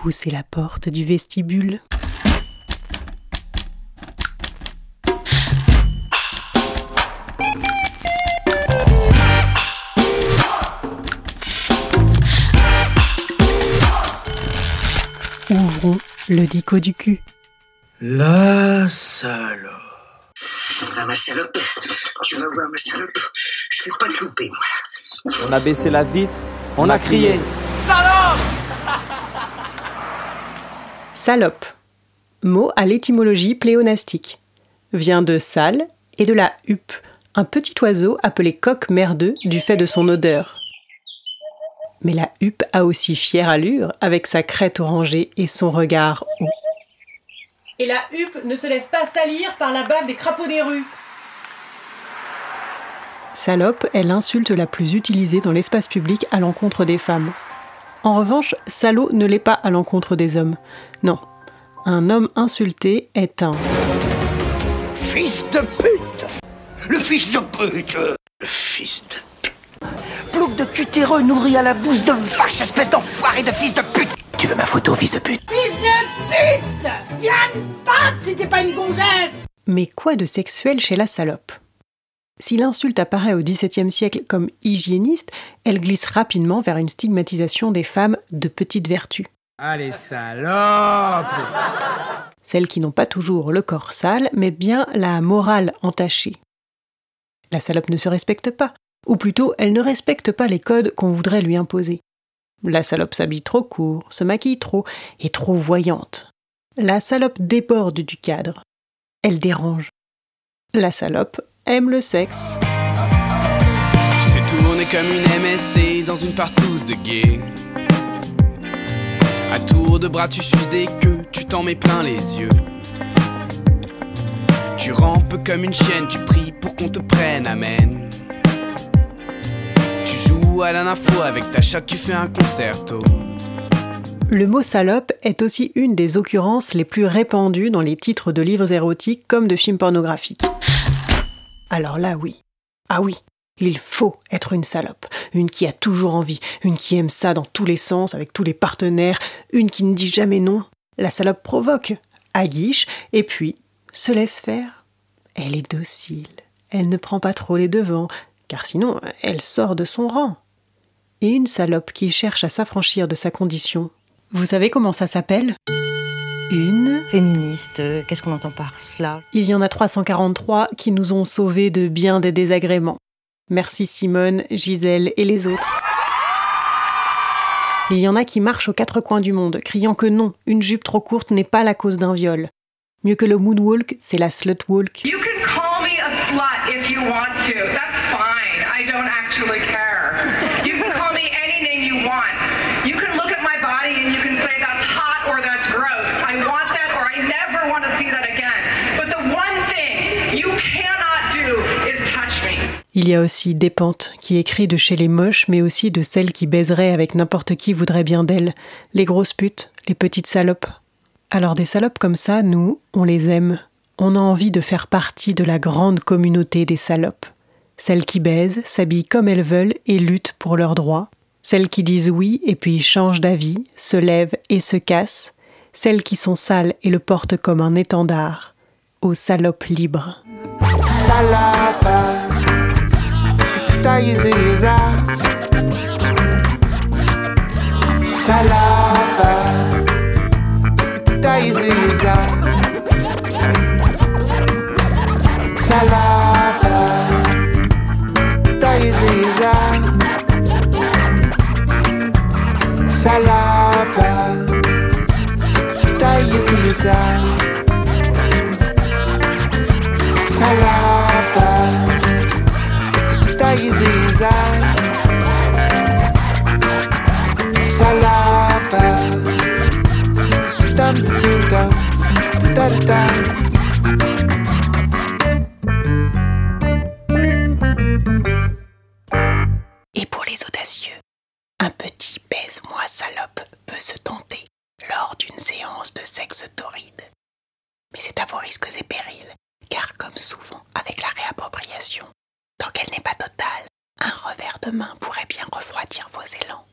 poussez la porte du vestibule. Ouvrons le dico du cul. La salope. Ah, ma salope, tu vas voir, ma salope, je vais pas te louper, moi. On a baissé la vitre, on a crié. Salope. Mot à l'étymologie pléonastique. Vient de sale et de la huppe, un petit oiseau appelé coq merdeux du fait de son odeur. Mais la huppe a aussi fière allure avec sa crête orangée et son regard haut. Et la huppe ne se laisse pas salir par la bave des crapauds des rues. Salope est l'insulte la plus utilisée dans l'espace public à l'encontre des femmes. En revanche, salaud ne l'est pas à l'encontre des hommes. Non. Un homme insulté est un. Fils de pute! Le fils de pute! Le fils de pute! Plouc de cutéreux nourri à la bouse de vache, espèce d'enfoiré de fils de pute! Tu veux ma photo, fils de pute? Fils de pute! Viens pas si t'es pas une gonzesse! Mais quoi de sexuel chez la salope? Si l'insulte apparaît au XVIIe siècle comme hygiéniste, elle glisse rapidement vers une stigmatisation des femmes de petite vertu. Allez, salope Celles qui n'ont pas toujours le corps sale, mais bien la morale entachée. La salope ne se respecte pas, ou plutôt elle ne respecte pas les codes qu'on voudrait lui imposer. La salope s'habille trop court, se maquille trop, est trop voyante. La salope déborde du cadre. Elle dérange. La salope aime le sexe. Tu fais tourner comme une MST dans une partouze de gay. À tour de bras, tu suces des queues, tu t'en mets plein les yeux. Tu rampes comme une chienne, tu pries pour qu'on te prenne, amen. Tu joues à la nympho avec ta chatte, tu fais un concerto. Le mot salope est aussi une des occurrences les plus répandues dans les titres de livres érotiques comme de films pornographiques. Alors là, oui. Ah oui, il faut être une salope. Une qui a toujours envie, une qui aime ça dans tous les sens, avec tous les partenaires, une qui ne dit jamais non. La salope provoque, aguiche, et puis se laisse faire. Elle est docile, elle ne prend pas trop les devants, car sinon elle sort de son rang. Et une salope qui cherche à s'affranchir de sa condition, vous savez comment ça s'appelle? Une Féministe, euh, qu'est-ce qu'on entend par cela? Il y en a 343 qui nous ont sauvés de bien des désagréments. Merci Simone, Gisèle et les autres. Il y en a qui marchent aux quatre coins du monde, criant que non, une jupe trop courte n'est pas la cause d'un viol. Mieux que le moonwalk, c'est la slutwalk. You can call me a slut if you want to. That's Il y a aussi des pentes, qui écrit de chez les moches, mais aussi de celles qui baiseraient avec n'importe qui voudrait bien d'elles. Les grosses putes, les petites salopes. Alors des salopes comme ça, nous, on les aime. On a envie de faire partie de la grande communauté des salopes. Celles qui baisent, s'habillent comme elles veulent et luttent pour leurs droits. Celles qui disent oui et puis changent d'avis, se lèvent et se cassent. Celles qui sont sales et le portent comme un étendard. Aux salopes libres. Salapa Taïziza Salapa Taïziza Salapa Taïziza Salapa Taïziza Salapa Et pour les audacieux, un petit baise-moi salope peut se tenter lors d'une séance de sexe torride. Mais c'est à vos risques et périls, car comme souvent avec la réappropriation, tant qu'elle n'est pas totale, un revers de main pourrait bien refroidir vos élans.